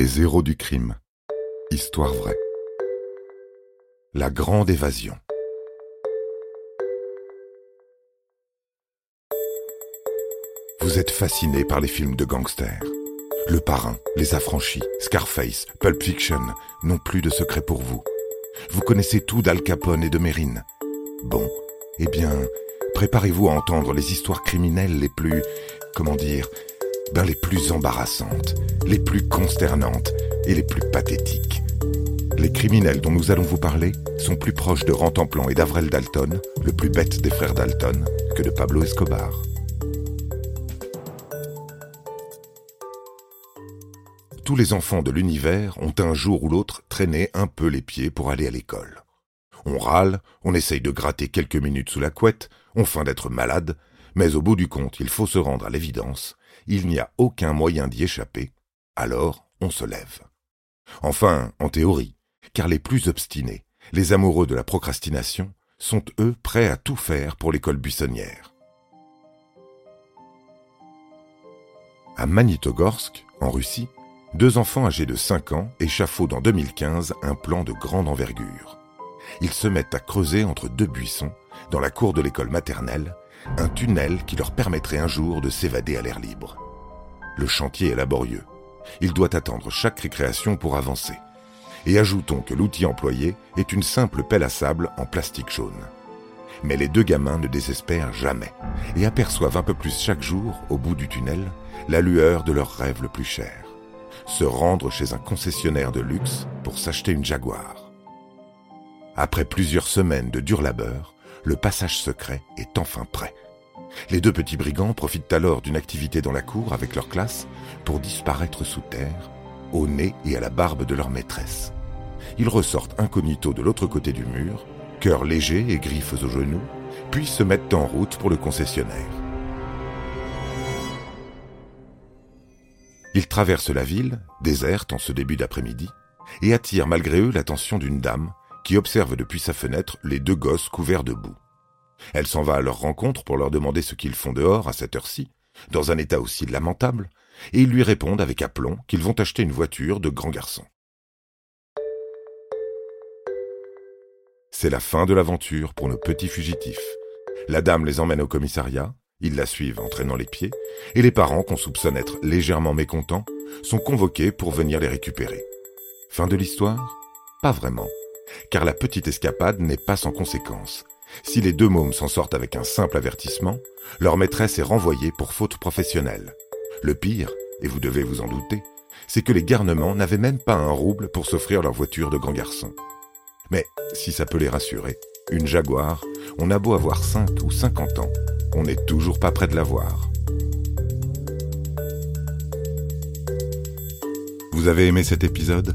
Les héros du crime. Histoire vraie. La grande évasion. Vous êtes fasciné par les films de gangsters. Le Parrain, Les Affranchis, Scarface, Pulp Fiction n'ont plus de secret pour vous. Vous connaissez tout d'Al Capone et de Mérine. Bon, eh bien, préparez-vous à entendre les histoires criminelles les plus, comment dire, les plus embarrassantes, les plus consternantes et les plus pathétiques. Les criminels dont nous allons vous parler sont plus proches de Rantanplan et d'Avrel Dalton, le plus bête des frères Dalton, que de Pablo Escobar. Tous les enfants de l'univers ont un jour ou l'autre traîné un peu les pieds pour aller à l'école. On râle, on essaye de gratter quelques minutes sous la couette, on feint d'être malade, mais au bout du compte, il faut se rendre à l'évidence, il n'y a aucun moyen d'y échapper, alors on se lève. Enfin, en théorie, car les plus obstinés, les amoureux de la procrastination, sont eux prêts à tout faire pour l'école buissonnière. À Magnitogorsk, en Russie, deux enfants âgés de 5 ans échafaudent en 2015 un plan de grande envergure. Ils se mettent à creuser entre deux buissons, dans la cour de l'école maternelle, un tunnel qui leur permettrait un jour de s'évader à l'air libre. Le chantier est laborieux. Il doit attendre chaque récréation pour avancer. Et ajoutons que l'outil employé est une simple pelle à sable en plastique jaune. Mais les deux gamins ne désespèrent jamais et aperçoivent un peu plus chaque jour, au bout du tunnel, la lueur de leur rêve le plus cher se rendre chez un concessionnaire de luxe pour s'acheter une Jaguar. Après plusieurs semaines de dur labeur, le passage secret est enfin prêt. Les deux petits brigands profitent alors d'une activité dans la cour avec leur classe pour disparaître sous terre, au nez et à la barbe de leur maîtresse. Ils ressortent incognito de l'autre côté du mur, cœur léger et griffes aux genoux, puis se mettent en route pour le concessionnaire. Ils traversent la ville, déserte en ce début d'après-midi, et attirent malgré eux l'attention d'une dame qui observe depuis sa fenêtre les deux gosses couverts de boue. Elle s'en va à leur rencontre pour leur demander ce qu'ils font dehors à cette heure-ci, dans un état aussi lamentable, et ils lui répondent avec aplomb qu'ils vont acheter une voiture de grand garçon. C'est la fin de l'aventure pour nos petits fugitifs. La dame les emmène au commissariat, ils la suivent en traînant les pieds, et les parents, qu'on soupçonne être légèrement mécontents, sont convoqués pour venir les récupérer. Fin de l'histoire? Pas vraiment, car la petite escapade n'est pas sans conséquences. Si les deux mômes s'en sortent avec un simple avertissement, leur maîtresse est renvoyée pour faute professionnelle. Le pire, et vous devez vous en douter, c'est que les garnements n'avaient même pas un rouble pour s'offrir leur voiture de grand garçon. Mais si ça peut les rassurer, une Jaguar, on a beau avoir 5 ou 50 ans, on n'est toujours pas près de la voir. Vous avez aimé cet épisode?